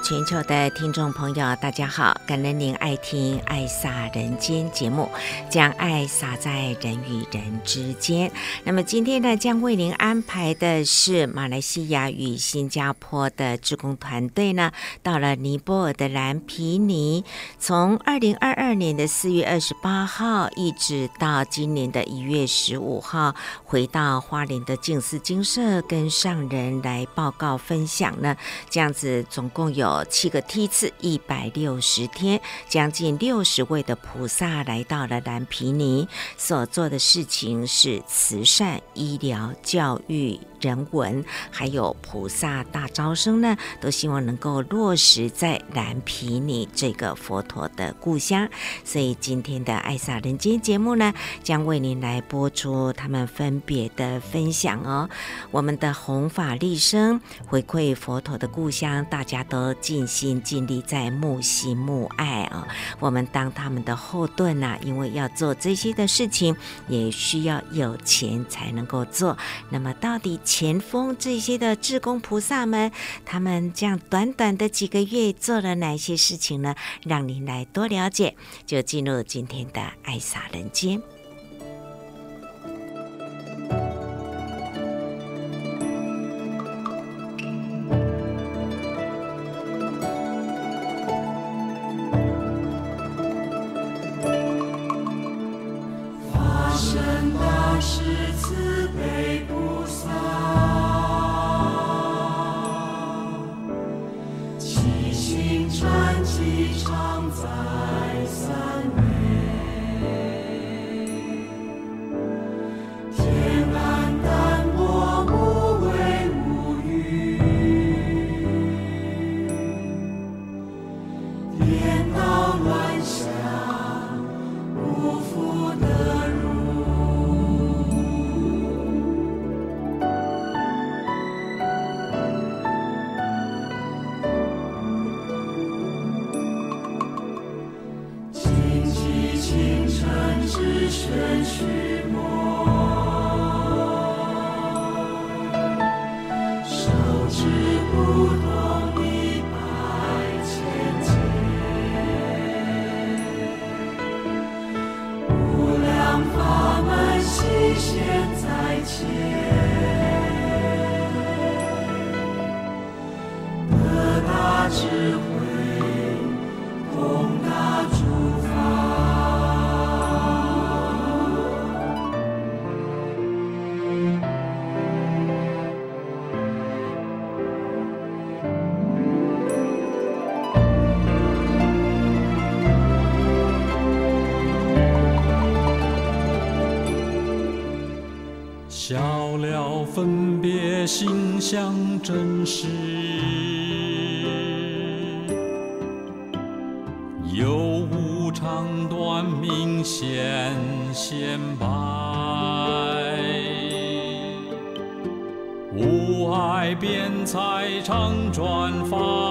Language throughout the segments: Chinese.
全球的听众朋友，大家好！感恩您爱听《爱洒人间》节目，将爱洒在人与人之间。那么今天呢，将为您安排的是马来西亚与新加坡的志工团队呢，到了尼泊尔的蓝皮尼，从二零二二年的四月二十八号一直到今年的一月十五号，回到花莲的静思精舍，跟上人来报告分享呢。这样子总共有。七个梯次，一百六十天，将近六十位的菩萨来到了蓝皮尼，所做的事情是慈善、医疗、教育。人文还有菩萨大招生呢，都希望能够落实在蓝毗尼这个佛陀的故乡。所以今天的爱萨人间节目呢，将为您来播出他们分别的分享哦。我们的弘法利生回馈佛陀的故乡，大家都尽心尽力在慕行慕爱啊、哦。我们当他们的后盾呐、因为要做这些的事情，也需要有钱才能够做。那么到底？前锋这些的志工菩萨们，他们这样短短的几个月做了哪些事情呢？让您来多了解，就进入今天的爱洒人间。笑了分别心，相真实；有无长短，明显显白；无碍辩才，常转发。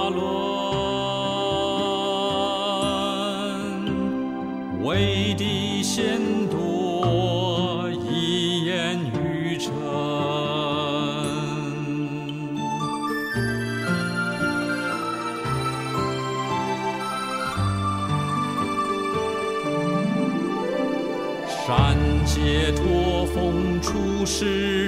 是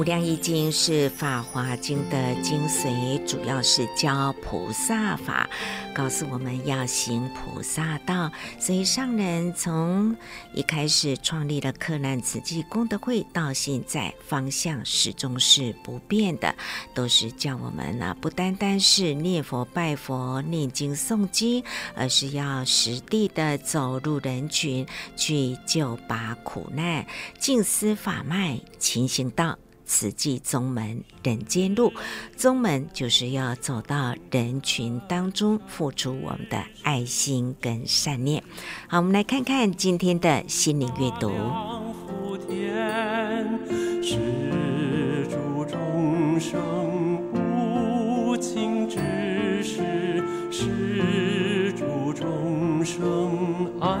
无量义经是《法华经》的精髓，主要是教菩萨法，告诉我们要行菩萨道。所以上人从一开始创立了克难慈济功德会，到现在方向始终是不变的，都是叫我们呢，不单单是念佛拜佛、念经诵经，而是要实地的走入人群，去救拔苦难，静思法脉，勤行道。慈济宗门人间路，宗门就是要走到人群当中，付出我们的爱心跟善念。好，我们来看看今天的心灵阅读。施主众生无情之事，是主众生安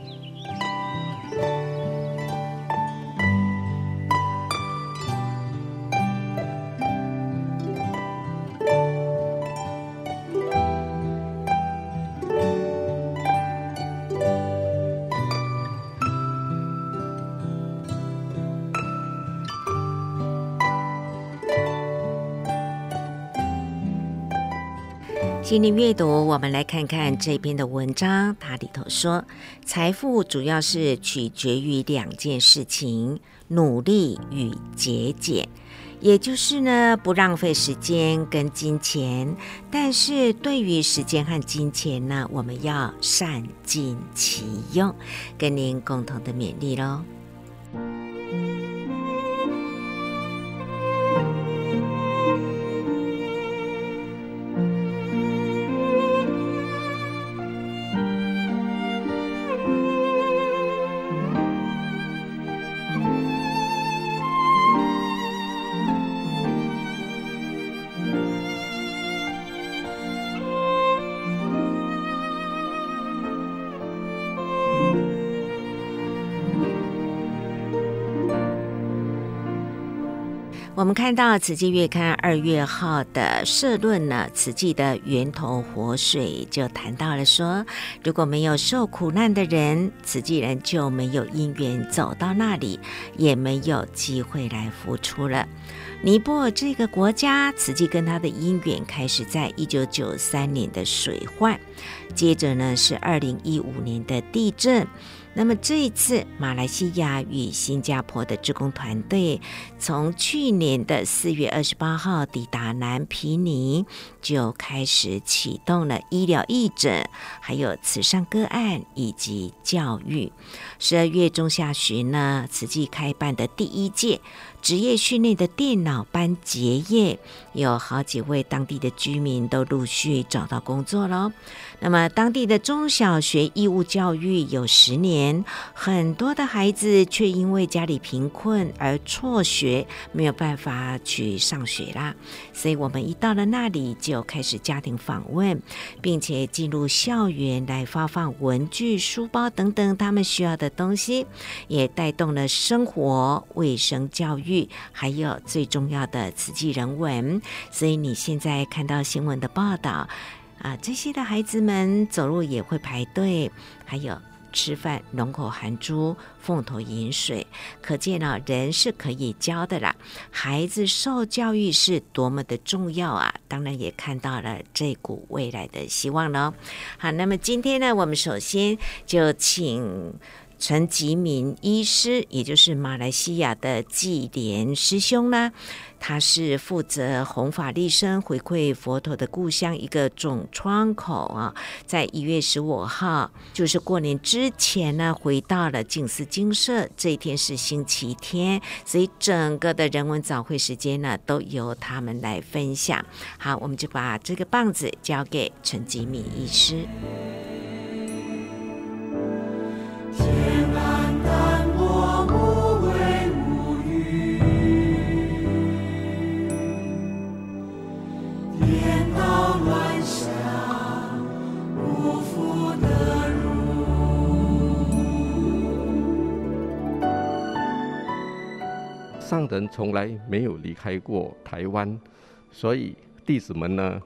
心灵阅读，我们来看看这篇的文章。它里头说，财富主要是取决于两件事情：努力与节俭。也就是呢，不浪费时间跟金钱。但是对于时间和金钱呢，我们要善尽其用，跟您共同的勉励喽。们看到《慈济月刊》二月号的社论呢，慈济的源头活水就谈到了说，如果没有受苦难的人，慈济人就没有因缘走到那里，也没有机会来付出了。尼泊尔这个国家，慈济跟他的因缘开始在一九九三年的水患，接着呢是二零一五年的地震。那么这一次，马来西亚与新加坡的志工团队从去年的四月二十八号抵达南皮尼，就开始启动了医疗义诊，还有慈善个案以及教育。十二月中下旬呢，慈济开办的第一届职业训练的电脑班结业，有好几位当地的居民都陆续找到工作了。那么，当地的中小学义务教育有十年，很多的孩子却因为家里贫困而辍学，没有办法去上学啦。所以我们一到了那里，就开始家庭访问，并且进入校园来发放文具、书包等等他们需要的东西，也带动了生活卫生教育，还有最重要的慈济人文。所以你现在看到新闻的报道。啊，这些的孩子们走路也会排队，还有吃饭龙口含珠，凤头饮水，可见呢，人是可以教的啦。孩子受教育是多么的重要啊！当然也看到了这股未来的希望喽。好，那么今天呢，我们首先就请陈吉明医师，也就是马来西亚的纪莲师兄呢。他是负责弘法利生回馈佛陀的故乡一个总窗口啊，在一月十五号，就是过年之前呢，回到了静思精舍。这一天是星期天，所以整个的人文早会时间呢，都由他们来分享。好，我们就把这个棒子交给陈吉民医师。上人从来没有离开过台湾，所以弟子们呢，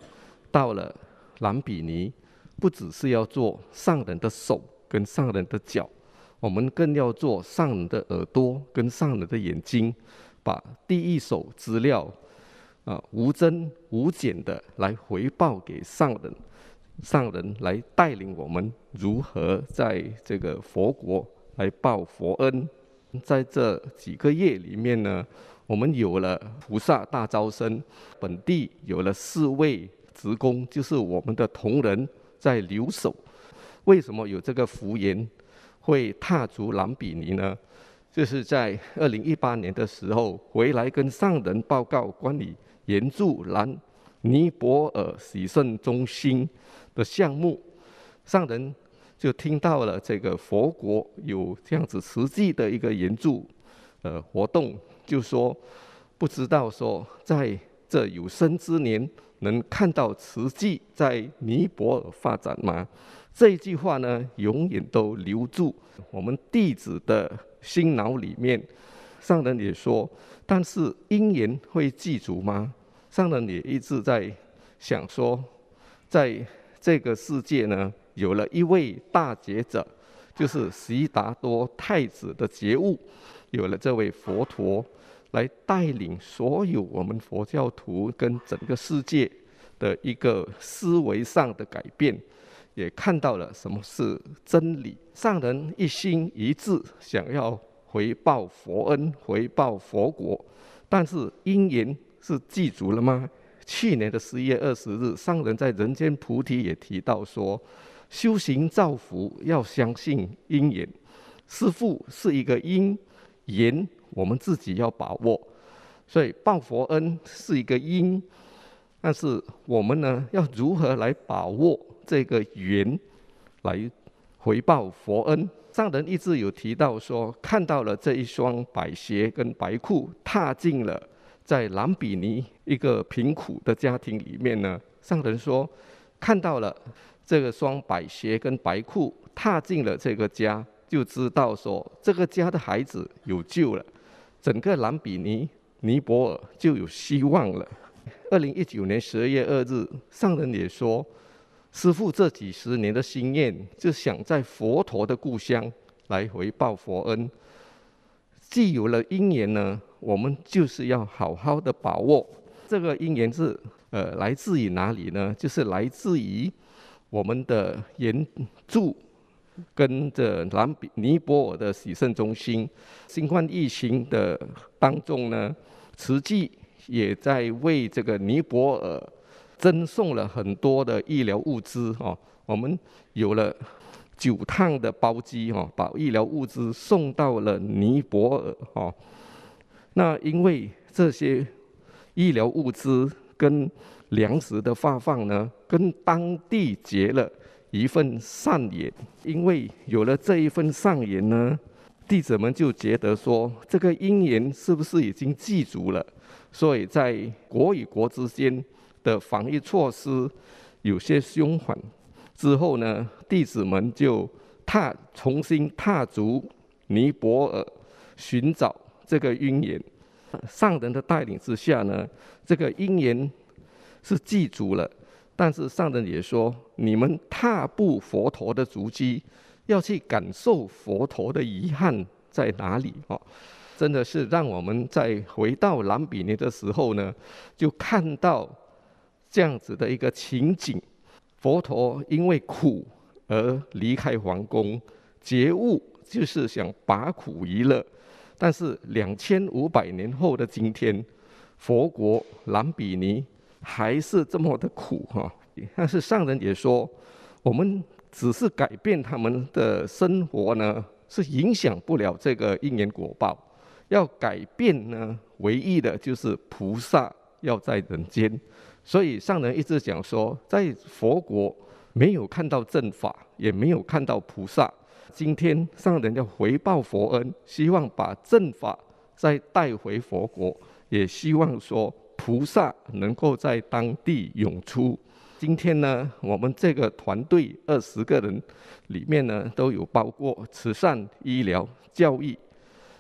到了兰比尼，不只是要做上人的手跟上人的脚，我们更要做上人的耳朵跟上人的眼睛，把第一手资料。啊无增无减的来回报给上人，上人来带领我们如何在这个佛国来报佛恩。在这几个月里面呢，我们有了菩萨大招生，本地有了四位职工，就是我们的同仁在留守。为什么有这个福缘会踏足兰比尼呢？就是在二零一八年的时候回来跟上人报告关于援助南尼泊尔洗肾中心的项目，上人。就听到了这个佛国有这样子实际的一个援助呃活动，就说不知道说在这有生之年能看到实际在尼泊尔发展吗？这一句话呢，永远都留住我们弟子的心脑里面。上人也说，但是因缘会记住吗？上人也一直在想说，在这个世界呢。有了一位大觉者，就是悉达多太子的觉悟，有了这位佛陀来带领所有我们佛教徒跟整个世界的一个思维上的改变，也看到了什么是真理。上人一心一志想要回报佛恩，回报佛国，但是因缘是记足了吗？去年的十一月二十日，上人在人间菩提也提到说。修行造福要相信因缘，师父是一个因缘，我们自己要把握。所以报佛恩是一个因，但是我们呢要如何来把握这个缘，来回报佛恩？上人一直有提到说，看到了这一双白鞋跟白裤，踏进了在兰比尼一个贫苦的家庭里面呢。上人说看到了。这个双白鞋跟白裤踏进了这个家，就知道说这个家的孩子有救了，整个兰比尼尼泊尔就有希望了。二零一九年十二月二日，上人也说，师父这几十年的心愿，就想在佛陀的故乡来回报佛恩。既有了因缘呢，我们就是要好好的把握。这个因缘是呃来自于哪里呢？就是来自于。我们的援助跟着南比尼泊尔的洗肾中心，新冠疫情的当中呢，慈济也在为这个尼泊尔赠送了很多的医疗物资哦。我们有了九趟的包机哦，把医疗物资送到了尼泊尔哦。那因为这些医疗物资跟粮食的发放呢，跟当地结了一份善缘，因为有了这一份善缘呢，弟子们就觉得说，这个因缘是不是已经记足了？所以在国与国之间的防疫措施有些松缓之后呢，弟子们就踏重新踏足尼泊尔，寻找这个因缘。上人的带领之下呢，这个因缘。是记住了，但是上人也说，你们踏步佛陀的足迹，要去感受佛陀的遗憾在哪里 哦。真的是让我们在回到蓝比尼的时候呢，就看到这样子的一个情景：佛陀因为苦而离开皇宫，觉悟就是想把苦一乐。但是两千五百年后的今天，佛国兰比尼。还是这么的苦哈，但是上人也说，我们只是改变他们的生活呢，是影响不了这个因缘果报。要改变呢，唯一的就是菩萨要在人间。所以上人一直讲说，在佛国没有看到正法，也没有看到菩萨。今天上人要回报佛恩，希望把正法再带回佛国，也希望说。菩萨能够在当地涌出。今天呢，我们这个团队二十个人里面呢，都有包括慈善、医疗、教育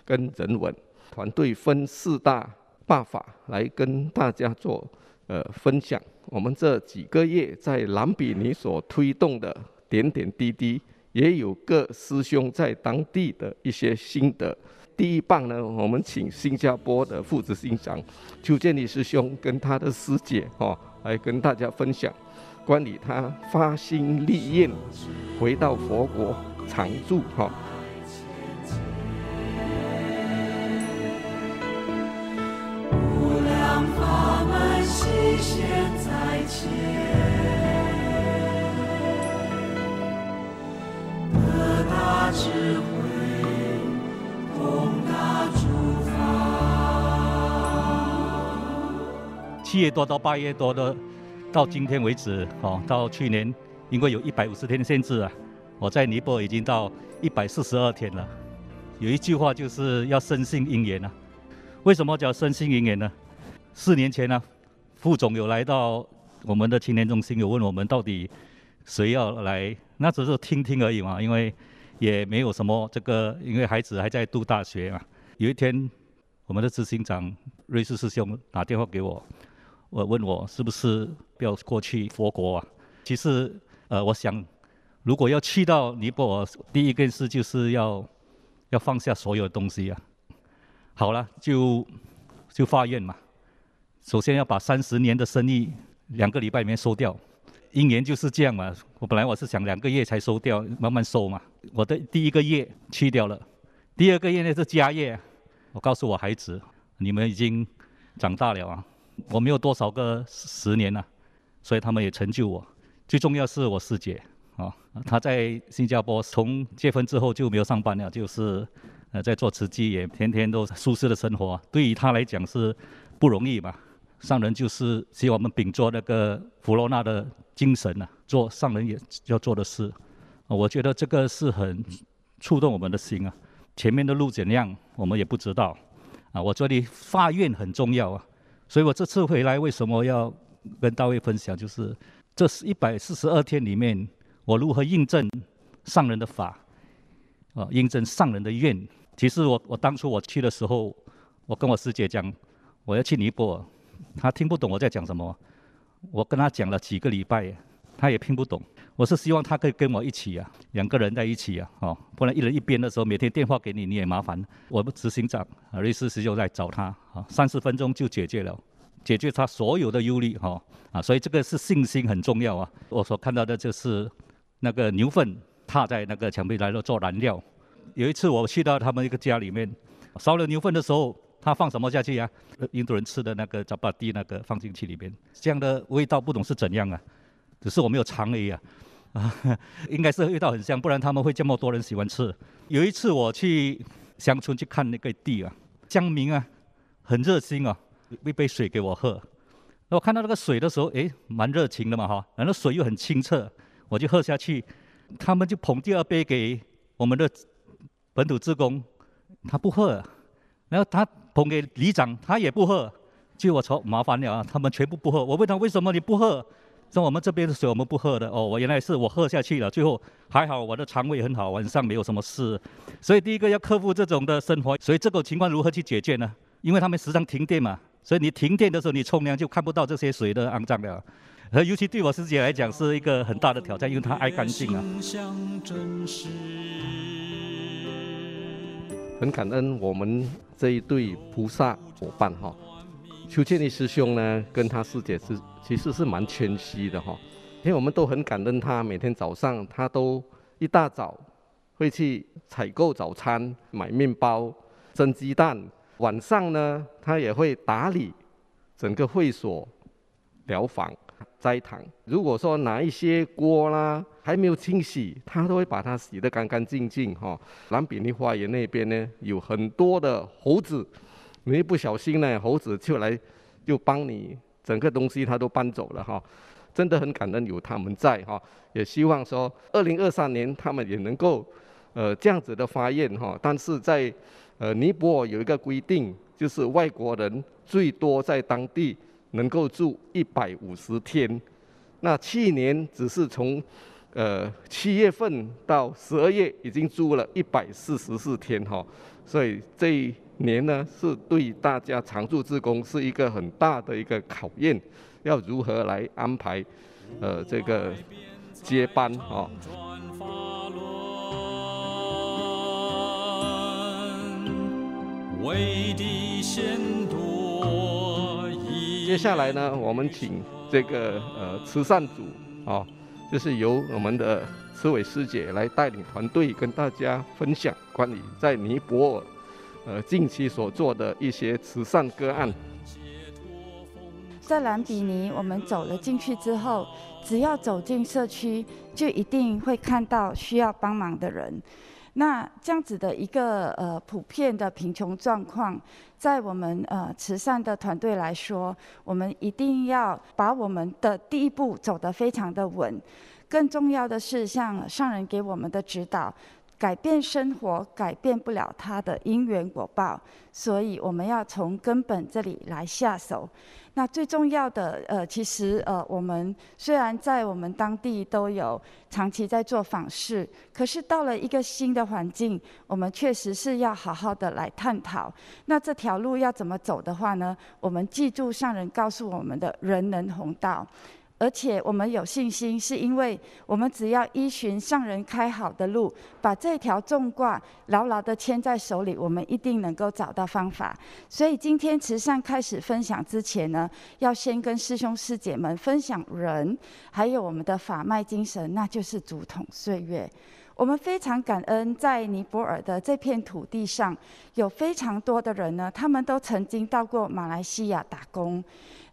跟人文。团队分四大办法来跟大家做呃分享。我们这几个月在兰比尼所推动的点点滴滴，也有各师兄在当地的一些心得。第一棒呢，我们请新加坡的副执行长邱建立师兄跟他的师姐哦，来跟大家分享关于他发心立愿回到佛国常住哈。门悉现在前，得大智慧。七月多到八月多的，到今天为止，哦，到去年，因为有一百五十天的限制啊，我在尼泊尔已经到一百四十二天了。有一句话就是要深信因缘啊。为什么叫深信因缘呢？四年前呢、副总有来到我们的青年中心，有问我们到底谁要来，那只是听听而已嘛，因为。也没有什么这个，因为孩子还在读大学嘛。有一天，我们的执行长瑞士师兄打电话给我，我问我是不是要过去佛国啊？其实，呃，我想，如果要去到尼泊尔，第一件事就是要要放下所有东西啊。好了，就就发愿嘛。首先要把三十年的生意两个礼拜里面收掉。一年就是这样嘛，我本来我是想两个月才收掉，慢慢收嘛。我的第一个月去掉了，第二个月呢是家业。我告诉我孩子，你们已经长大了啊，我没有多少个十年了，所以他们也成就我。最重要是我师姐啊，她在新加坡从结婚之后就没有上班了，就是呃在做慈济，也天天都舒适的生活。对于她来讲是不容易嘛。上人就是希望我们秉着那个弗罗纳的精神啊，做上人也要做的事。我觉得这个是很触动我们的心啊。前面的路怎样，我们也不知道啊。我这里发愿很重要啊，所以我这次回来为什么要跟大卫分享？就是这是一百四十二天里面，我如何印证上人的法啊，印证上人的愿。其实我我当初我去的时候，我跟我师姐讲，我要去尼泊尔。他听不懂我在讲什么，我跟他讲了几个礼拜，他也听不懂。我是希望他可以跟我一起啊，两个人在一起啊，哦，不然一人一边的时候，每天电话给你你也麻烦。我们执行长啊，瑞士师就在找他，啊，三十分钟就解决了，解决他所有的忧虑，哈，啊，所以这个是信心很重要啊。我所看到的就是那个牛粪踏在那个墙壁来了做燃料。有一次我去到他们一个家里面，烧了牛粪的时候。他放什么下去呀、啊？印度人吃的那个扎巴蒂那个放进去里边，这样的味道不懂是怎样啊？只是我没有尝而已啊，啊，应该是味道很香，不然他们会这么多人喜欢吃。有一次我去乡村去看那个地啊，乡民啊很热心啊，一杯水给我喝。那我看到那个水的时候，诶，蛮热情的嘛哈，然后水又很清澈，我就喝下去。他们就捧第二杯给我们的本土职工，他不喝，然后他。捧给里长，他也不喝，就我说麻烦了啊，他们全部不喝。我问他为什么你不喝？说我们这边的水我们不喝的。哦，我原来是我喝下去了，最后还好我的肠胃很好，晚上没有什么事。所以第一个要克服这种的生活，所以这个情况如何去解决呢？因为他们时常停电嘛，所以你停电的时候你冲凉就看不到这些水的肮脏了。而尤其对我师姐来讲是一个很大的挑战，因为她爱干净啊。很感恩我们这一对菩萨伙伴哈，邱建立师兄呢，跟他师姐是其实是蛮谦虚的哈，因为我们都很感恩他，每天早上他都一大早会去采购早餐，买面包、蒸鸡蛋，晚上呢他也会打理整个会所、疗房。斋堂，如果说拿一些锅啦还没有清洗，他都会把它洗得干干净净哈。蓝比尼花园那边呢，有很多的猴子，你一不小心呢，猴子就来就帮你整个东西他都搬走了哈。真的很感恩有他们在哈，也希望说二零二三年他们也能够呃这样子的发愿哈。但是在呃尼泊尔有一个规定，就是外国人最多在当地。能够住一百五十天，那去年只是从呃七月份到十二月已经住了一百四十四天哈，所以这一年呢是对大家常驻职工是一个很大的一个考验，要如何来安排呃这个接班哈。接下来呢，我们请这个呃慈善组啊、就是由我们的慈伟师姐来带领团队，跟大家分享关于在尼泊尔呃近期所做的一些慈善个案。在兰比尼，我们走了进去之后，只要走进社区，就一定会看到需要帮忙的人。那这样子的一个呃普遍的贫穷状况，在我们呃慈善的团队来说，我们一定要把我们的第一步走得非常的稳。更重要的是，像上人给我们的指导，改变生活改变不了他的因缘果报，所以我们要从根本这里来下手。那最重要的，呃，其实，呃，我们虽然在我们当地都有长期在做访视，可是到了一个新的环境，我们确实是要好好的来探讨。那这条路要怎么走的话呢？我们记住上人告诉我们的人能弘道。而且我们有信心，是因为我们只要依循上人开好的路，把这条纵卦牢牢地牵在手里，我们一定能够找到方法。所以今天慈善开始分享之前呢，要先跟师兄师姐们分享人，还有我们的法脉精神，那就是竹筒岁月。我们非常感恩，在尼泊尔的这片土地上，有非常多的人呢，他们都曾经到过马来西亚打工。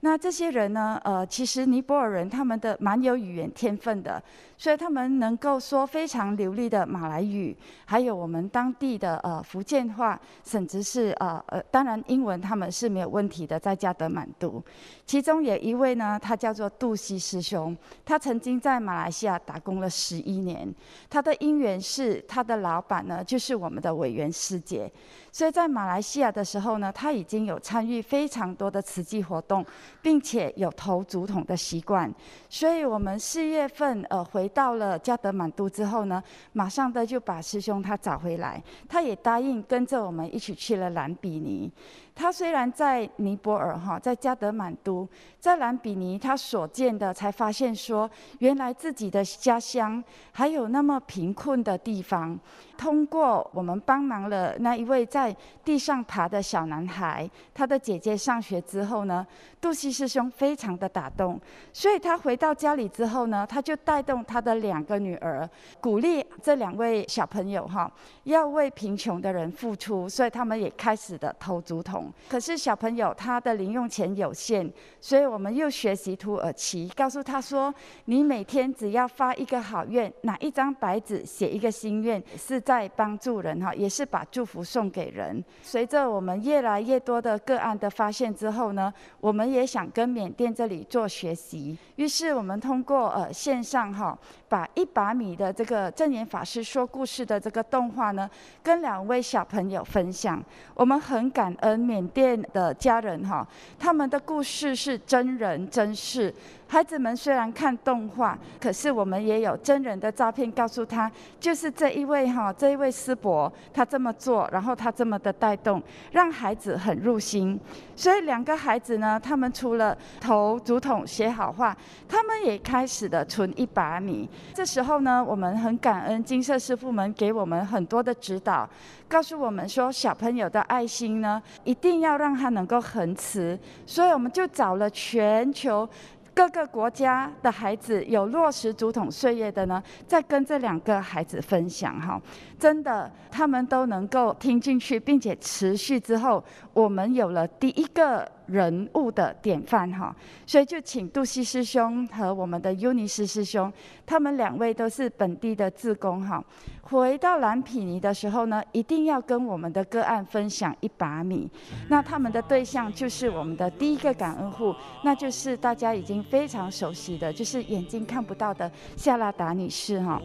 那这些人呢？呃，其实尼泊尔人他们的蛮有语言天分的，所以他们能够说非常流利的马来语，还有我们当地的呃福建话，甚至是呃呃，当然英文他们是没有问题的，在加德满都。其中有一位呢，他叫做杜西师兄，他曾经在马来西亚打工了十一年，他的因缘是他的老板呢，就是我们的委员师姐。所以在马来西亚的时候呢，他已经有参与非常多的慈济活动，并且有投竹筒的习惯。所以我们四月份呃回到了加德满都之后呢，马上的就把师兄他找回来，他也答应跟着我们一起去了兰比尼。他虽然在尼泊尔哈，在加德满都，在兰比尼，他所见的才发现说，原来自己的家乡还有那么贫困的地方。通过我们帮忙了那一位在地上爬的小男孩，他的姐姐上学之后呢，杜西师兄非常的打动，所以他回到家里之后呢，他就带动他的两个女儿，鼓励这两位小朋友哈，要为贫穷的人付出，所以他们也开始的投竹筒。可是小朋友他的零用钱有限，所以我们又学习土耳其，告诉他说：“你每天只要发一个好愿，拿一张白纸写一个心愿，是在帮助人哈，也是把祝福送给人。”随着我们越来越多的个案的发现之后呢，我们也想跟缅甸这里做学习，于是我们通过呃线上哈，把一把米的这个正言法师说故事的这个动画呢，跟两位小朋友分享。我们很感恩缅甸的家人哈，他们的故事是真人真事。孩子们虽然看动画，可是我们也有真人的照片，告诉他就是这一位哈，这一位师伯他这么做，然后他这么的带动，让孩子很入心。所以两个孩子呢，他们除了投竹筒写好话，他们也开始的存一把米。这时候呢，我们很感恩金色师傅们给我们很多的指导，告诉我们说小朋友的爱心呢，一定要让他能够恒持。所以我们就找了全球。各个国家的孩子有落实竹筒岁月的呢，在跟这两个孩子分享哈，真的他们都能够听进去，并且持续之后，我们有了第一个。人物的典范哈，所以就请杜西师兄和我们的尤尼斯师兄，他们两位都是本地的志工哈。回到蓝毗尼的时候呢，一定要跟我们的个案分享一把米。那他们的对象就是我们的第一个感恩户，那就是大家已经非常熟悉的，就是眼睛看不到的夏拉达女士哈。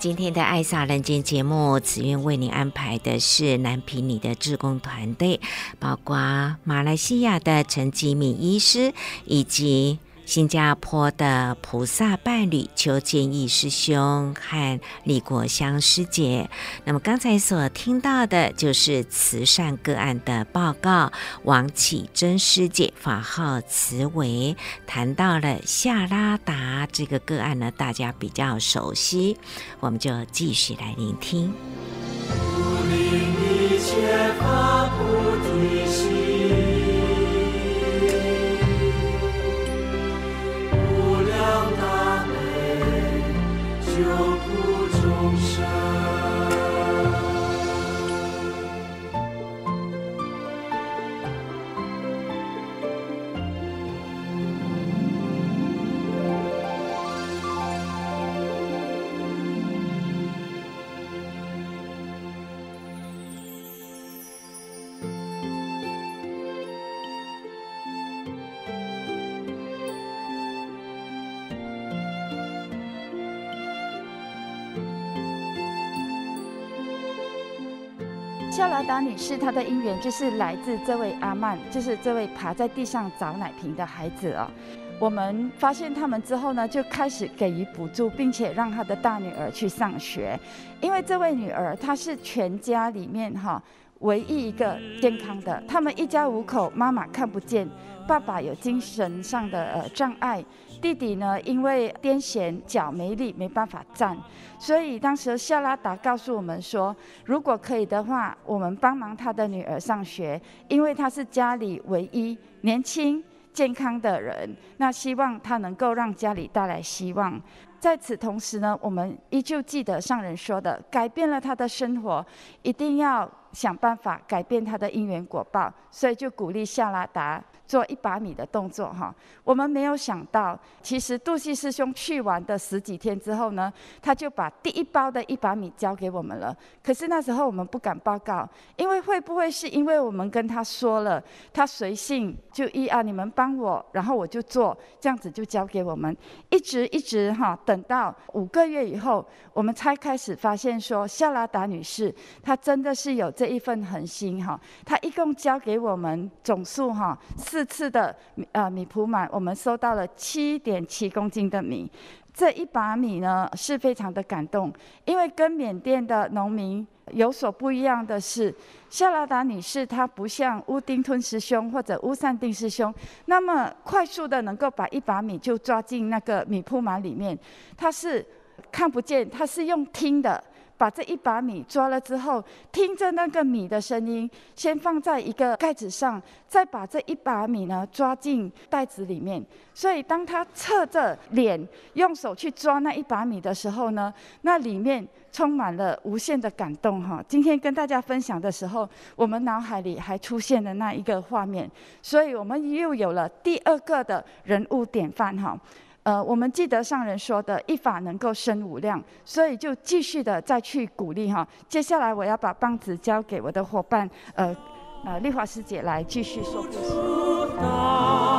今天的爱撒人间节目，慈院为您安排的是南平里的志工团队，包括马来西亚的陈吉敏医师以及新加坡的菩萨伴侣邱建义师兄和李国香师姐。那么刚才所听到的就是慈善个案的报告。王启珍师姐法号慈维，谈到了夏拉达这个个案呢，大家比较熟悉，我们就继续来聆听。夏拉达女士，她的姻缘就是来自这位阿曼，就是这位爬在地上找奶瓶的孩子啊。我们发现他们之后呢，就开始给予补助，并且让他的大女儿去上学。因为这位女儿她是全家里面哈唯一一个健康的，他们一家五口，妈妈看不见，爸爸有精神上的呃障碍。弟弟呢，因为癫痫，脚没力，没办法站，所以当时夏拉达告诉我们说，如果可以的话，我们帮忙他的女儿上学，因为他是家里唯一年轻健康的人，那希望他能够让家里带来希望。在此同时呢，我们依旧记得上人说的，改变了他的生活，一定要想办法改变他的因缘果报，所以就鼓励夏拉达。做一把米的动作哈，我们没有想到，其实杜西师兄去完的十几天之后呢，他就把第一包的一把米交给我们了。可是那时候我们不敢报告，因为会不会是因为我们跟他说了，他随性就一啊，你们帮我，然后我就做，这样子就交给我们，一直一直哈，等到五个月以后，我们才开始发现说，夏拉达女士她真的是有这一份恒心哈，她一共交给我们总数哈四。这次的呃米铺满，我们收到了七点七公斤的米。这一把米呢是非常的感动，因为跟缅甸的农民有所不一样的是，夏拉达女士她不像乌丁吞师兄或者乌善丁师兄那么快速的能够把一把米就抓进那个米铺满里面，她是看不见，她是用听的。把这一把米抓了之后，听着那个米的声音，先放在一个盖子上，再把这一把米呢抓进袋子里面。所以，当他侧着脸用手去抓那一把米的时候呢，那里面充满了无限的感动哈。今天跟大家分享的时候，我们脑海里还出现了那一个画面，所以我们又有了第二个的人物典范哈。呃，我们记得上人说的“一法能够生无量”，所以就继续的再去鼓励哈。接下来我要把棒子交给我的伙伴，呃，呃，丽华师姐来继续说故事。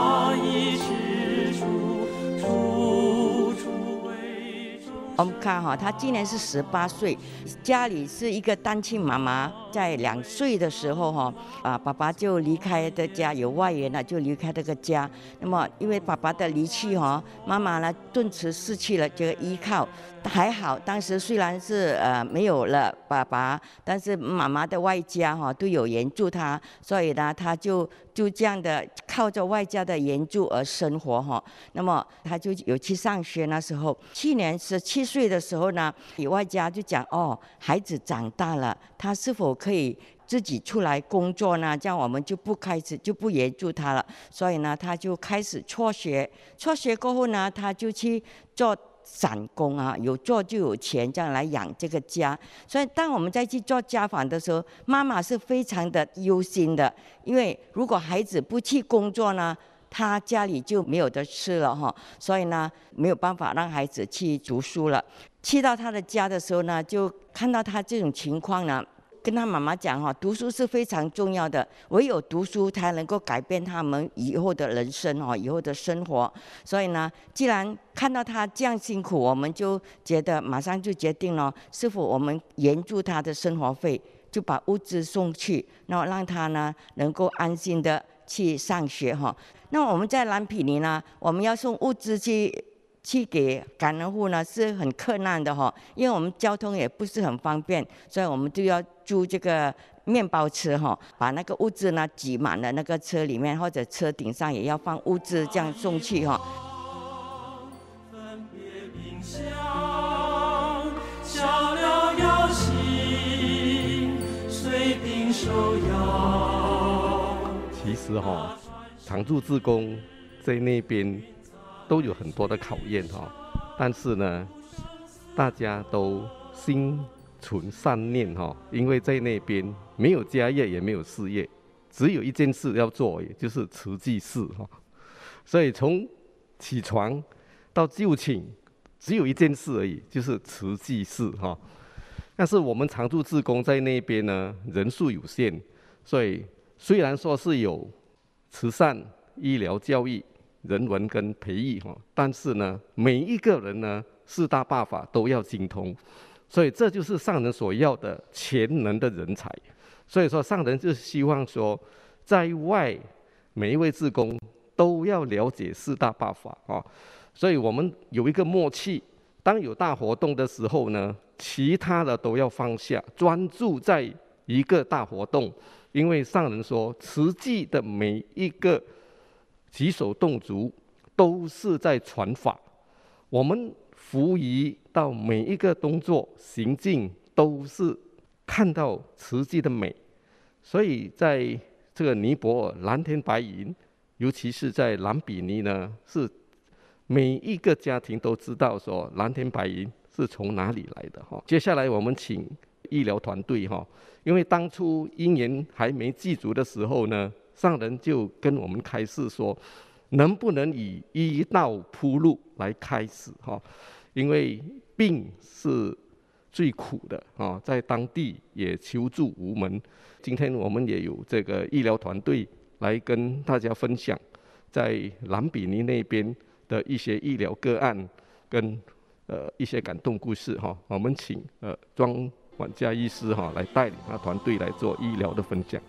我们看哈，他今年是十八岁，家里是一个单亲妈妈，在两岁的时候哈，啊，爸爸就离开的家，有外援了，就离开这个家。那么因为爸爸的离去哈，妈妈呢顿时失去了这个依靠。还好当时虽然是呃没有了爸爸，但是妈妈的外家哈都有援助他，所以呢他就就这样的靠着外家的援助而生活哈。那么他就有去上学，那时候去年十七岁的时候呢，外家就讲哦，孩子长大了，他是否可以自己出来工作呢？这样我们就不开始就不援助他了。所以呢，他就开始辍学，辍学过后呢，他就去做。散工啊，有做就有钱，这样来养这个家。所以当我们再去做家访的时候，妈妈是非常的忧心的，因为如果孩子不去工作呢，他家里就没有得吃了哈。所以呢，没有办法让孩子去读书了。去到他的家的时候呢，就看到他这种情况呢。跟他妈妈讲哈，读书是非常重要的，唯有读书才能够改变他们以后的人生哈，以后的生活。所以呢，既然看到他这样辛苦，我们就觉得马上就决定了，师傅我们援助他的生活费，就把物资送去，然后让他呢能够安心的。去上学哈。那我们在蓝毗尼呢，我们要送物资去去给感恩户呢，是很困难的哈，因为我们交通也不是很方便，所以我们就要租这个面包车哈，把那个物资呢挤满了那个车里面，或者车顶上也要放物资，这样送去哈。其实哈，常住志工在那边都有很多的考验哈，但是呢，大家都心存善念哈，因为在那边没有家业也没有事业，只有一件事要做，也就是慈济事哈。所以从起床到就寝，只有一件事而已，就是慈济事哈。但是我们常住志工在那边呢，人数有限，所以虽然说是有慈善、医疗、教育、人文跟培育哈，但是呢，每一个人呢四大八法都要精通，所以这就是上人所要的全能的人才。所以说上人就希望说，在外每一位志工都要了解四大八法啊，所以我们有一个默契，当有大活动的时候呢。其他的都要放下，专注在一个大活动。因为上人说，慈济的每一个举手动足都是在传法。我们服务到每一个动作行径，都是看到慈济的美。所以在这个尼泊尔蓝天白云，尤其是在蓝比尼呢，是每一个家庭都知道说蓝天白云。是从哪里来的哈？接下来我们请医疗团队哈，因为当初因缘还没具足的时候呢，上人就跟我们开示说，能不能以医道铺路来开始哈？因为病是最苦的啊，在当地也求助无门。今天我们也有这个医疗团队来跟大家分享，在兰比尼那边的一些医疗个案跟。呃，一些感动故事哈，我们请呃庄管家医师哈来带领他团队来做医疗的分享。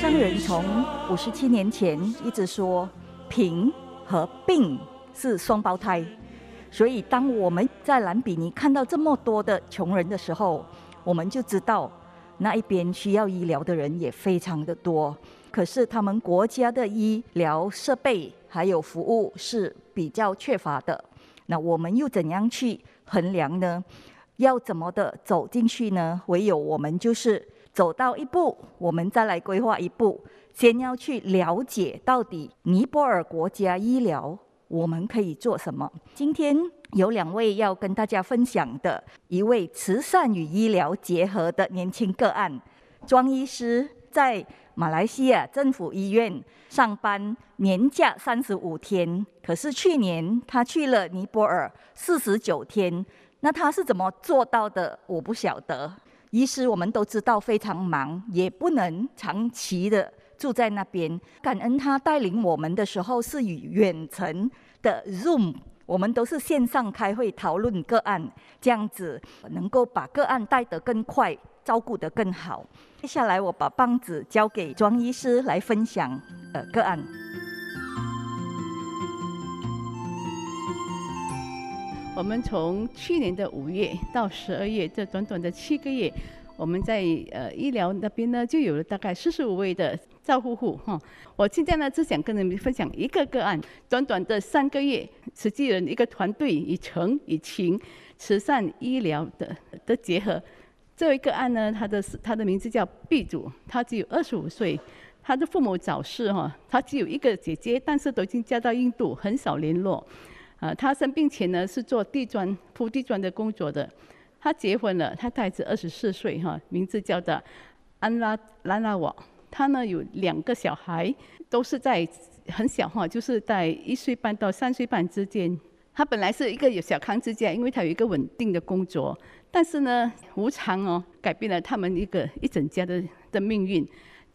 上人从五十七年前一直说，贫和病是双胞胎。所以，当我们在兰比尼看到这么多的穷人的时候，我们就知道那一边需要医疗的人也非常的多。可是，他们国家的医疗设备还有服务是比较缺乏的。那我们又怎样去衡量呢？要怎么的走进去呢？唯有我们就是走到一步，我们再来规划一步。先要去了解到底尼泊尔国家医疗。我们可以做什么？今天有两位要跟大家分享的，一位慈善与医疗结合的年轻个案，庄医师在马来西亚政府医院上班，年假三十五天，可是去年他去了尼泊尔四十九天，那他是怎么做到的？我不晓得。医师我们都知道非常忙，也不能长期的。住在那边，感恩他带领我们的时候是以远程的 Zoom，我们都是线上开会讨论个案，这样子能够把个案带得更快，照顾得更好。接下来我把棒子交给庄医师来分享呃个案。我们从去年的五月到十二月这短短的七个月，我们在呃医疗那边呢就有了大概四十五位的。照护户哈，我现在呢只想跟你们分享一个个案，短短的三个月，慈济人一个团队以诚以情，慈善医疗的的结合。这一个案呢，他的他的名字叫 B 祖，他只有二十五岁，他的父母早逝哈，他只有一个姐姐，但是都已经嫁到印度，很少联络。啊，他生病前呢是做地砖铺地砖的工作的，他结婚了，他带子二十四岁哈，名字叫做安拉兰拉瓦。他呢有两个小孩，都是在很小哈，就是在一岁半到三岁半之间。他本来是一个有小康之家，因为他有一个稳定的工作，但是呢无常哦，改变了他们一个一整家的的命运。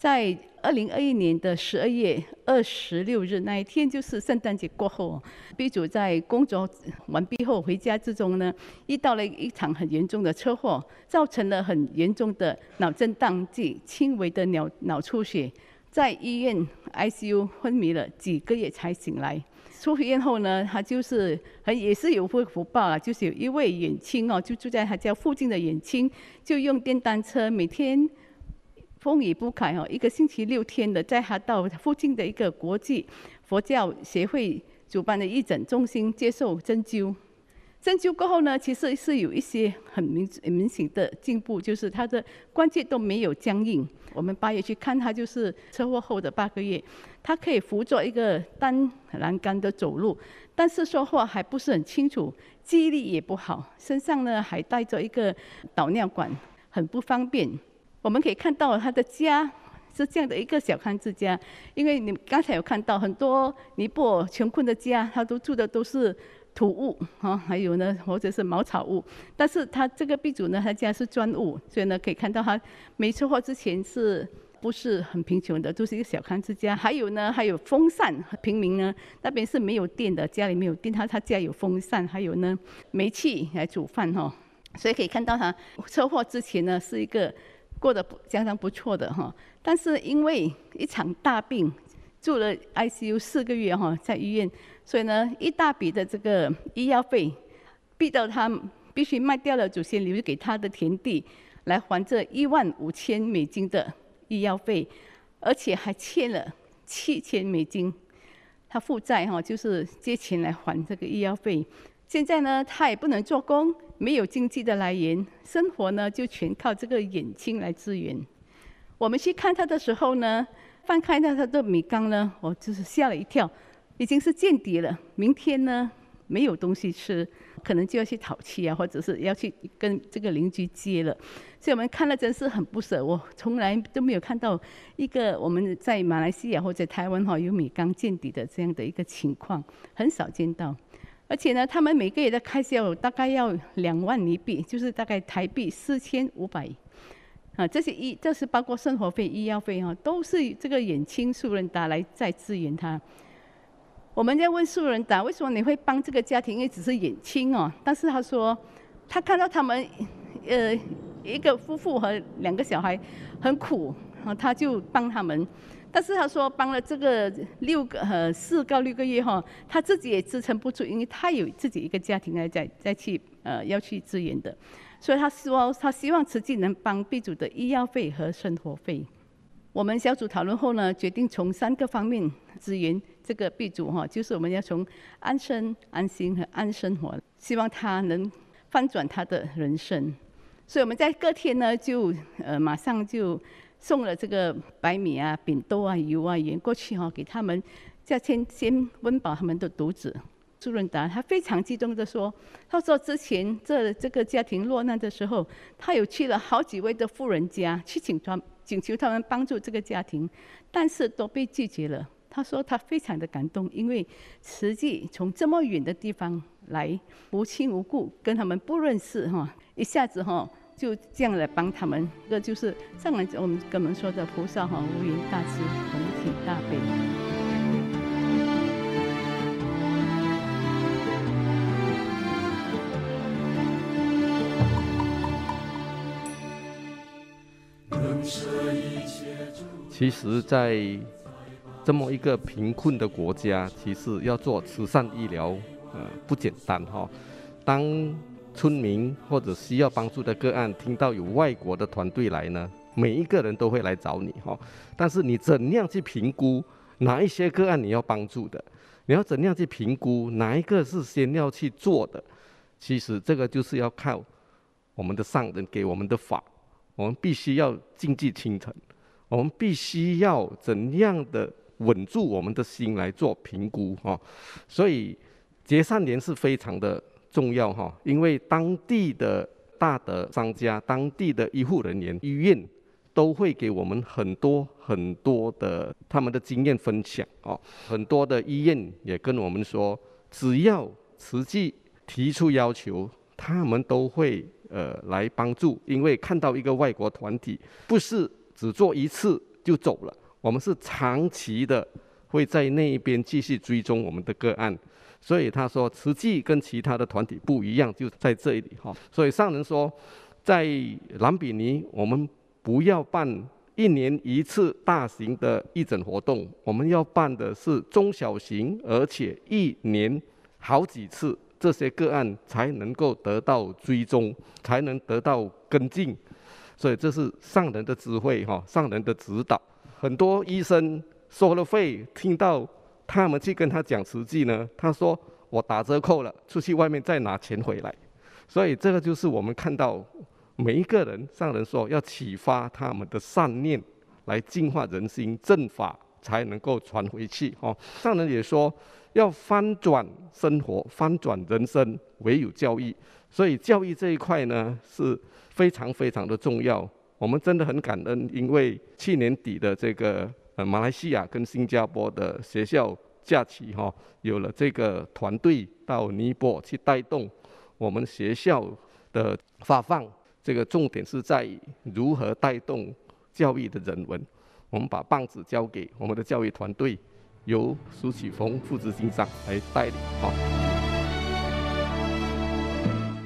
在二零二一年的十二月二十六日那一天，就是圣诞节过后，B 组在工作完毕后回家之中呢，遇到了一场很严重的车祸，造成了很严重的脑震荡及轻微的脑脑出血，在医院 ICU 昏迷了几个月才醒来。出院后呢，他就是很也是有福福报啊，就是有一位远亲哦，就住在他家附近的远亲，就用电单车每天。风雨不改哦，一个星期六天的，在他到附近的一个国际佛教协会主办的义诊中心接受针灸。针灸过后呢，其实是有一些很明明显的进步，就是他的关节都没有僵硬。我们八月去看他，就是车祸后的八个月，他可以扶着一个单栏杆的走路，但是说话还不是很清楚，记忆力也不好，身上呢还带着一个导尿管，很不方便。我们可以看到他的家是这样的一个小康之家，因为你刚才有看到很多尼泊尔穷困的家，他都住的都是土屋啊，还有呢或者是茅草屋，但是他这个 B 组呢，他家是砖屋，所以呢可以看到他没车祸之前是不是很贫穷的，都是一个小康之家。还有呢，还有风扇，平民呢那边是没有电的，家里没有电，他他家有风扇，还有呢煤气来煮饭哈，所以可以看到他车祸之前呢是一个。过得不相当不错的哈，但是因为一场大病，住了 ICU 四个月哈，在医院，所以呢一大笔的这个医药费，逼到他必须卖掉了祖先留给他的田地，来还这一万五千美金的医药费，而且还欠了七千美金，他负债哈，就是借钱来还这个医药费。现在呢，他也不能做工，没有经济的来源，生活呢就全靠这个眼睛来支援。我们去看他的时候呢，翻开那他的米缸呢，我就是吓了一跳，已经是见底了。明天呢，没有东西吃，可能就要去讨气啊，或者是要去跟这个邻居借了。所以我们看了真是很不舍。我从来都没有看到一个我们在马来西亚或者台湾哈有米缸见底的这样的一个情况，很少见到。而且呢，他们每个月的开销大概要两万尼币，就是大概台币四千五百，啊，这些医这是包括生活费、医药费哈，都是这个远亲素人达来在支援他。我们在问素人达，为什么你会帮这个家庭？因为只是远亲哦，但是他说，他看到他们，呃，一个夫妇和两个小孩很苦，啊，他就帮他们。但是他说帮了这个六个呃四到六个月哈，他自己也支撑不住，因为他有自己一个家庭来再再去呃要去支援的，所以他说他希望慈济能帮 B 组的医药费和生活费。我们小组讨论后呢，决定从三个方面支援这个 B 组哈，就是我们要从安身、安心和安生活，希望他能翻转他的人生。所以我们在隔天呢就呃马上就。送了这个白米啊、饼豆啊、油啊、盐过去哈，给他们，叫先先温饱他们的肚子。朱润达他非常激动地说：“他说之前这这个家庭落难的时候，他有去了好几位的富人家去请他请求他们帮助这个家庭，但是都被拒绝了。他说他非常的感动，因为实际从这么远的地方来，无亲无故，跟他们不认识哈，一下子哈。”就这样来帮他们，这就是上来我们跟我们说的菩萨哈，无缘大慈，同体大悲。其实，在这么一个贫困的国家，其实要做慈善医疗，呃，不简单哈。当村民或者需要帮助的个案，听到有外国的团队来呢，每一个人都会来找你哈。但是你怎样去评估哪一些个案你要帮助的？你要怎样去评估哪一个是先要去做的？其实这个就是要靠我们的上人给我们的法，我们必须要精进清晨，我们必须要怎样的稳住我们的心来做评估哈。所以结善缘是非常的。重要哈，因为当地的大的商家、当地的医护人员、医院都会给我们很多很多的他们的经验分享哦。很多的医院也跟我们说，只要慈济提出要求，他们都会呃来帮助。因为看到一个外国团体，不是只做一次就走了，我们是长期的会在那一边继续追踪我们的个案。所以他说，慈济跟其他的团体不一样，就在这里哈。所以上人说，在兰比尼，我们不要办一年一次大型的义诊活动，我们要办的是中小型，而且一年好几次，这些个案才能够得到追踪，才能得到跟进。所以这是上人的智慧哈，上人的指导。很多医生收了费，听到。他们去跟他讲实际呢，他说我打折扣了，出去外面再拿钱回来，所以这个就是我们看到每一个人，上人说要启发他们的善念，来净化人心，正法才能够传回去。哦，上人也说要翻转生活，翻转人生，唯有教育。所以教育这一块呢是非常非常的重要。我们真的很感恩，因为去年底的这个。呃，马来西亚跟新加坡的学校假期哈，有了这个团队到尼泊尔去带动我们学校的发放。这个重点是在于如何带动教育的人文。我们把棒子交给我们的教育团队，由苏启峰副执行长来带领哈。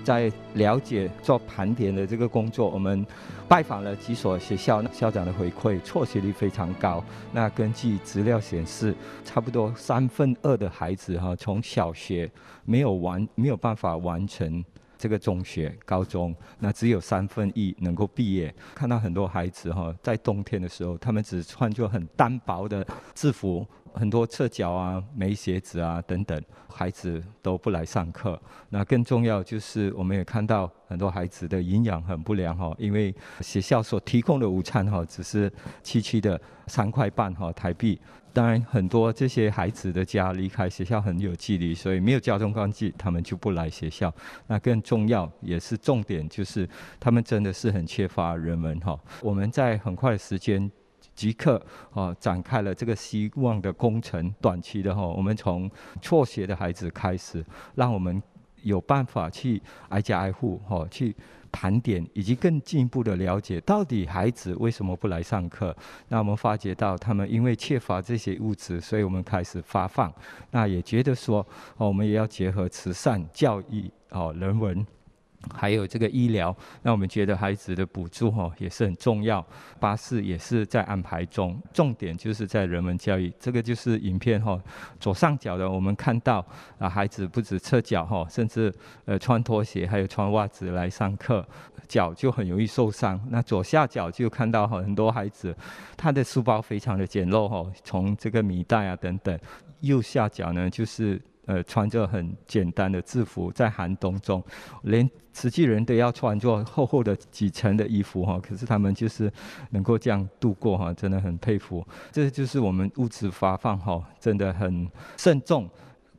在了解做盘点的这个工作，我们拜访了几所学校，校长的回馈辍学率非常高。那根据资料显示，差不多三分二的孩子哈，从小学没有完没有办法完成这个中学、高中，那只有三分一能够毕业。看到很多孩子哈，在冬天的时候，他们只穿着很单薄的制服。很多赤脚啊，没鞋子啊等等，孩子都不来上课。那更重要就是，我们也看到很多孩子的营养很不良哈，因为学校所提供的午餐哈，只是区区的三块半哈台币。当然，很多这些孩子的家离开学校很有距离，所以没有交通工具，他们就不来学校。那更重要也是重点，就是他们真的是很缺乏人文哈。我们在很快的时间。即刻啊展开了这个希望的工程，短期的哈，我们从辍学的孩子开始，让我们有办法去挨家挨户哈去盘点，以及更进一步的了解到底孩子为什么不来上课。那我们发觉到他们因为缺乏这些物质，所以我们开始发放。那也觉得说，哦我们也要结合慈善、教育、哦人文。还有这个医疗，那我们觉得孩子的补助哈也是很重要。巴士也是在安排中，重点就是在人文教育。这个就是影片哈左上角的，我们看到啊孩子不止赤脚哈，甚至呃穿拖鞋还有穿袜子来上课，脚就很容易受伤。那左下角就看到很多孩子，他的书包非常的简陋哈，从这个米袋啊等等。右下角呢就是。呃，穿着很简单的制服，在寒冬中，连慈济人都要穿着厚厚的几层的衣服哈，可是他们就是能够这样度过哈，真的很佩服。这就是我们物资发放哈，真的很慎重，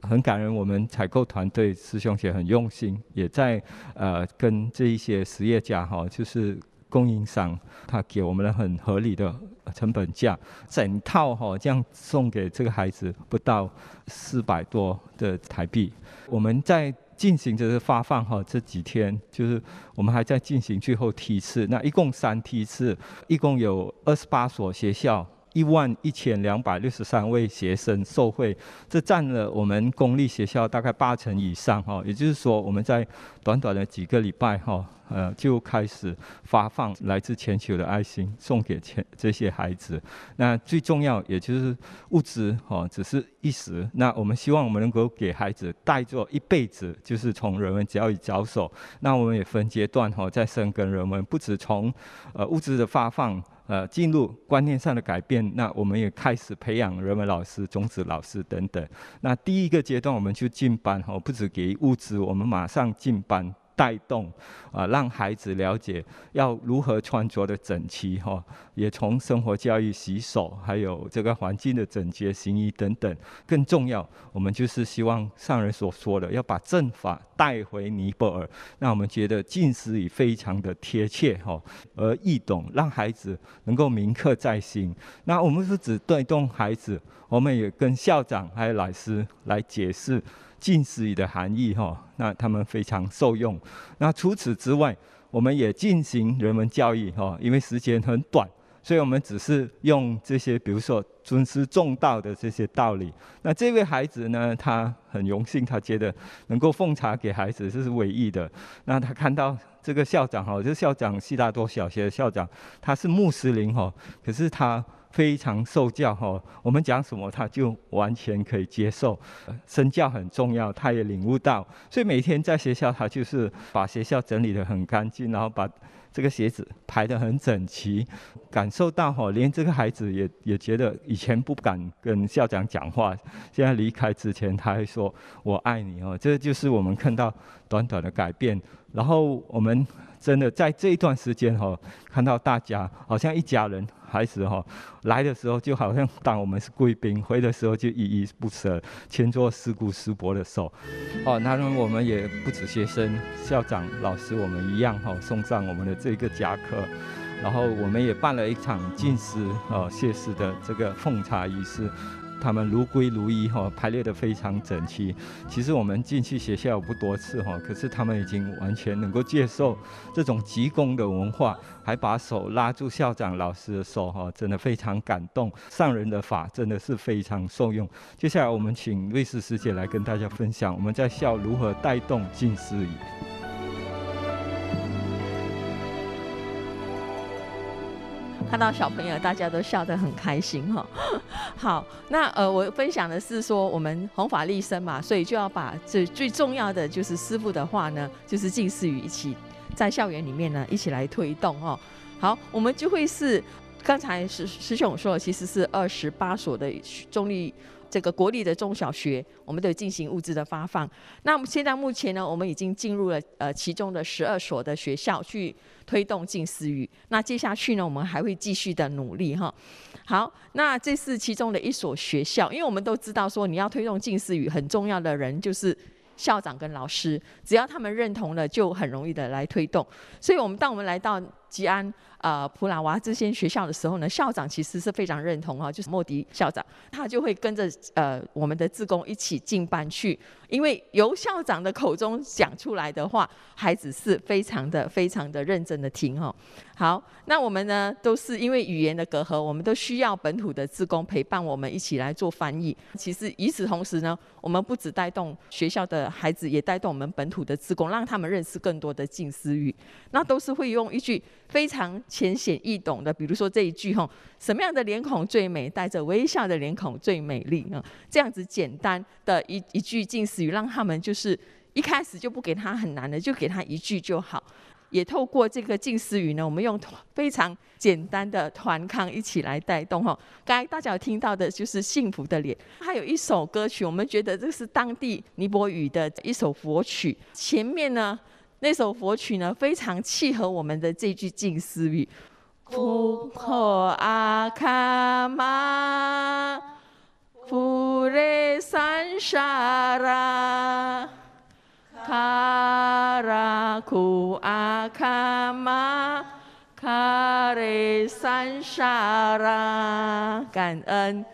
很感人。我们采购团队师兄姐很用心，也在呃跟这一些实业家哈，就是。供应商他给我们了很合理的成本价，整套哈这样送给这个孩子不到四百多的台币。我们在进行就是发放哈这几天，就是我们还在进行最后梯次，那一共三梯次，一共有二十八所学校。一万一千两百六十三位学生受惠，这占了我们公立学校大概八成以上哈。也就是说，我们在短短的几个礼拜哈，呃，就开始发放来自全球的爱心，送给全这些孩子。那最重要，也就是物资哈，只是一时。那我们希望我们能够给孩子带着一辈子，就是从人文教育着手。那我们也分阶段哈，在深耕人文，不止从呃物资的发放。呃，进入观念上的改变，那我们也开始培养人文老师、种子老师等等。那第一个阶段，我们就进班哈，不止给物资，我们马上进班。带动啊，让孩子了解要如何穿着的整齐哈，也从生活教育、洗手，还有这个环境的整洁、行医等等。更重要，我们就是希望上人所说的，要把正法带回尼泊尔。那我们觉得静思语非常的贴切哈，而易懂，让孩子能够铭刻在心。那我们不只带动孩子，我们也跟校长还有老师来解释。近似语的含义哈，那他们非常受用。那除此之外，我们也进行人文教育哈，因为时间很短，所以我们只是用这些，比如说尊师重道的这些道理。那这位孩子呢，他很荣幸，他觉得能够奉茶给孩子，这是唯一的。那他看到这个校长哈，就是校长悉达多小学的校长，他是穆斯林哈，可是他非常受教哈。我们讲什么，他就完全可以接受。身教很重要，他也领悟到，所以每天在学校，他就是把学校整理得很干净，然后把。这个鞋子排得很整齐，感受到哈，连这个孩子也也觉得以前不敢跟校长讲话，现在离开之前他还说“我爱你”哦，这就是我们看到短短的改变，然后我们。真的在这一段时间哈，看到大家好像一家人，孩子哈来的时候就好像当我们是贵宾，回的时候就依依不舍，牵着师姑师伯的手。哦，那么我们也不止学生、校长、老师，我们一样哈，送上我们的这个夹克，然后我们也办了一场敬师哦谢师的这个奉茶仪式。他们如归如一哈，排列得非常整齐。其实我们进去学校不多次哈，可是他们已经完全能够接受这种鞠躬的文化，还把手拉住校长老师的手哈，真的非常感动。上人的法真的是非常受用。接下来我们请瑞士师姐来跟大家分享我们在校如何带动近视语。看到小朋友，大家都笑得很开心哈。好，那呃，我分享的是说，我们弘法利生嘛，所以就要把最最重要的就是师傅的话呢，就是近似语一起在校园里面呢一起来推动哦。好，我们就会是刚才师师兄说，其实是二十八所的中立。这个国立的中小学，我们都进行物资的发放。那么现在目前呢，我们已经进入了呃其中的十二所的学校去推动近似语。那接下去呢，我们还会继续的努力哈。好，那这是其中的一所学校，因为我们都知道说，你要推动近似语，很重要的人就是校长跟老师，只要他们认同了，就很容易的来推动。所以，我们当我们来到吉安。呃，普拉瓦这些学校的时候呢，校长其实是非常认同哈，就是莫迪校长，他就会跟着呃我们的志工一起进班去，因为由校长的口中讲出来的话，孩子是非常的非常的认真的听哈。好，那我们呢都是因为语言的隔阂，我们都需要本土的志工陪伴我们一起来做翻译。其实与此同时呢，我们不只带动学校的孩子，也带动我们本土的志工，让他们认识更多的近思语。那都是会用一句非常浅显易懂的，比如说这一句吼，什么样的脸孔最美？带着微笑的脸孔最美丽啊！这样子简单的一一句近似语，让他们就是一开始就不给他很难的，就给他一句就好。也透过这个近似语呢，我们用非常简单的团康一起来带动哈。刚才大家有听到的就是幸福的脸，还有一首歌曲，我们觉得这是当地尼泊语的一首佛曲，前面呢。那首佛曲呢，非常契合我们的这句静思语。库克阿卡玛，普雷三沙拉，卡拉库阿卡玛，卡雷三沙拉，感恩。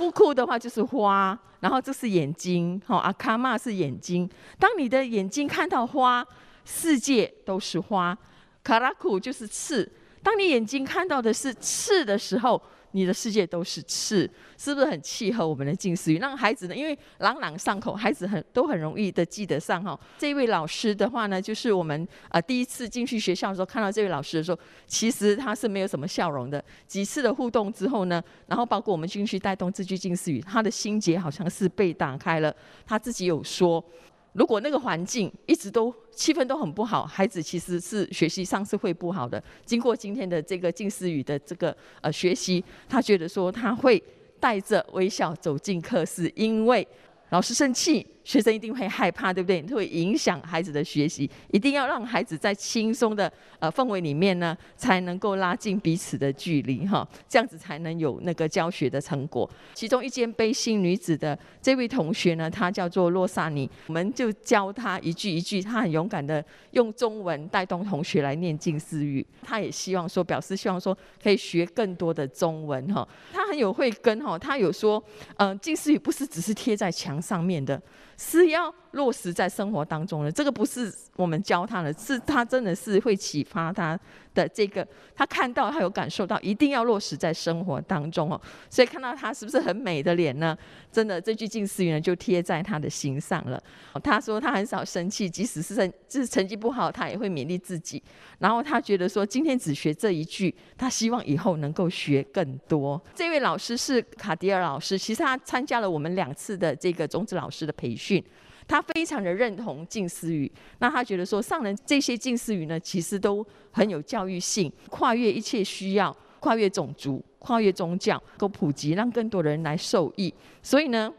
库库的话就是花。然后这是眼睛，哈，阿卡玛是眼睛。当你的眼睛看到花，世界都是花。卡拉库就是刺。当你眼睛看到的是刺的时候，你的世界都是刺，是不是很契合我们的近似语？让孩子呢，因为朗朗上口，孩子很都很容易的记得上哈。这位老师的话呢，就是我们啊、呃、第一次进去学校的时候看到这位老师的时候，其实他是没有什么笑容的。几次的互动之后呢，然后包括我们进去带动这句近似语，他的心结好像是被打开了。他自己有说。如果那个环境一直都气氛都很不好，孩子其实是学习上是会不好的。经过今天的这个近思语的这个呃学习，他觉得说他会带着微笑走进课室，因为老师生气。学生一定会害怕，对不对？会影响孩子的学习。一定要让孩子在轻松的呃氛围里面呢，才能够拉近彼此的距离哈，这样子才能有那个教学的成果。其中一间背心女子的这位同学呢，她叫做洛萨尼，我们就教她一句一句，她很勇敢的用中文带动同学来念近似语。她也希望说，表示希望说可以学更多的中文哈。她很有慧根哈，她有说，嗯、呃，静思语不是只是贴在墙上面的。是要落实在生活当中了，这个不是我们教他的，是他真的是会启发他的这个，他看到，他有感受到，一定要落实在生活当中哦。所以看到他是不是很美的脸呢？真的，这句近似语呢就贴在他的心上了。他说他很少生气，即使是成就是成绩不好，他也会勉励自己。然后他觉得说，今天只学这一句，他希望以后能够学更多。这位老师是卡迪尔老师，其实他参加了我们两次的这个种子老师的培训。他非常的认同近似语，那他觉得说上人这些近似语呢，其实都很有教育性，跨越一切需要，跨越种族，跨越宗教，够普及，让更多人来受益。所以呢。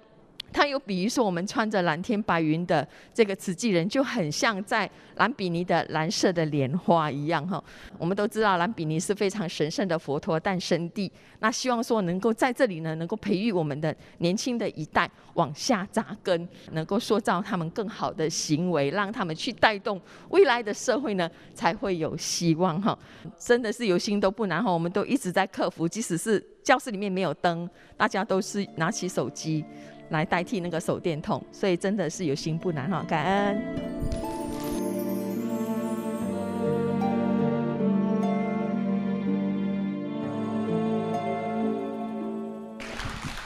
他有比喻说，我们穿着蓝天白云的这个慈济人，就很像在蓝比尼的蓝色的莲花一样哈。我们都知道蓝比尼是非常神圣的佛陀诞生地，那希望说能够在这里呢，能够培育我们的年轻的一代往下扎根，能够塑造他们更好的行为，让他们去带动未来的社会呢，才会有希望哈。真的是有心都不难哈，我们都一直在克服，即使是教室里面没有灯，大家都是拿起手机。来代替那个手电筒，所以真的是有心不难哈，感恩。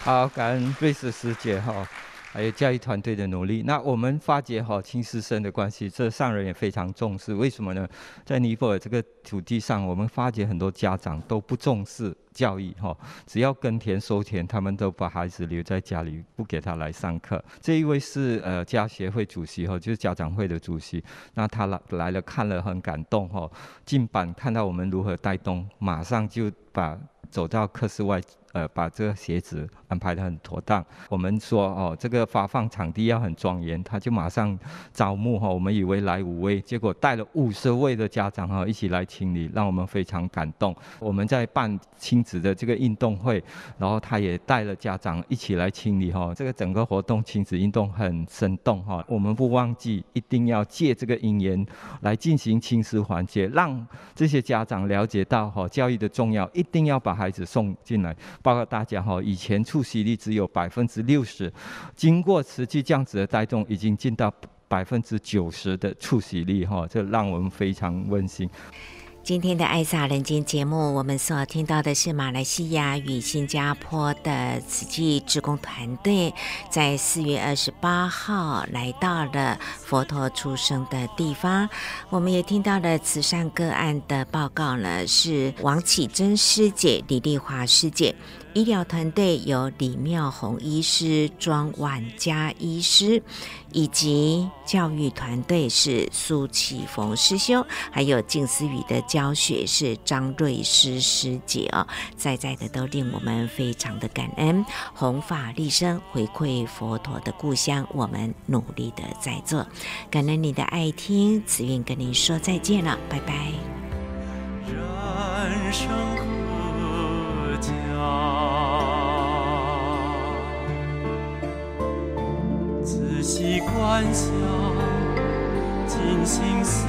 好，感恩瑞士师姐哈。还有教育团队的努力，那我们发觉哈亲师生的关系，这上人也非常重视。为什么呢？在尼泊尔这个土地上，我们发觉很多家长都不重视教育哈，只要耕田收田，他们都把孩子留在家里，不给他来上课。这一位是呃家协会主席哈，就是家长会的主席。那他来来了，看了很感动哈，进版看到我们如何带动，马上就把走到课室外。呃，把这个鞋子安排得很妥当。我们说哦，这个发放场地要很庄严，他就马上招募哈。我们以为来五位，结果带了五十位的家长哈一起来清理，让我们非常感动。我们在办亲子的这个运动会，然后他也带了家长一起来清理哈。这个整个活动亲子运动很生动哈。我们不忘记，一定要借这个因缘来进行亲师环节，让这些家长了解到哈教育的重要，一定要把孩子送进来。报告大家哈，以前出席率只有百分之六十，经过持续这样子的带动，已经进到百分之九十的出席率哈，这让我们非常温馨。今天的《爱撒人间》节目，我们所听到的是马来西亚与新加坡的慈济志工团队，在四月二十八号来到了佛陀出生的地方。我们也听到了慈善个案的报告呢，是王启珍师姐、李丽华师姐。医疗团队由李妙红医师、庄婉佳医师，以及教育团队是苏启峰师兄，还有静思语的教学是张瑞诗师姐哦，在在的都令我们非常的感恩。弘法利生，回馈佛陀的故乡，我们努力的在做。感恩你的爱听，慈运跟您说再见了，拜拜。人生幻想，尽心思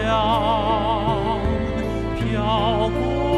量，漂泊。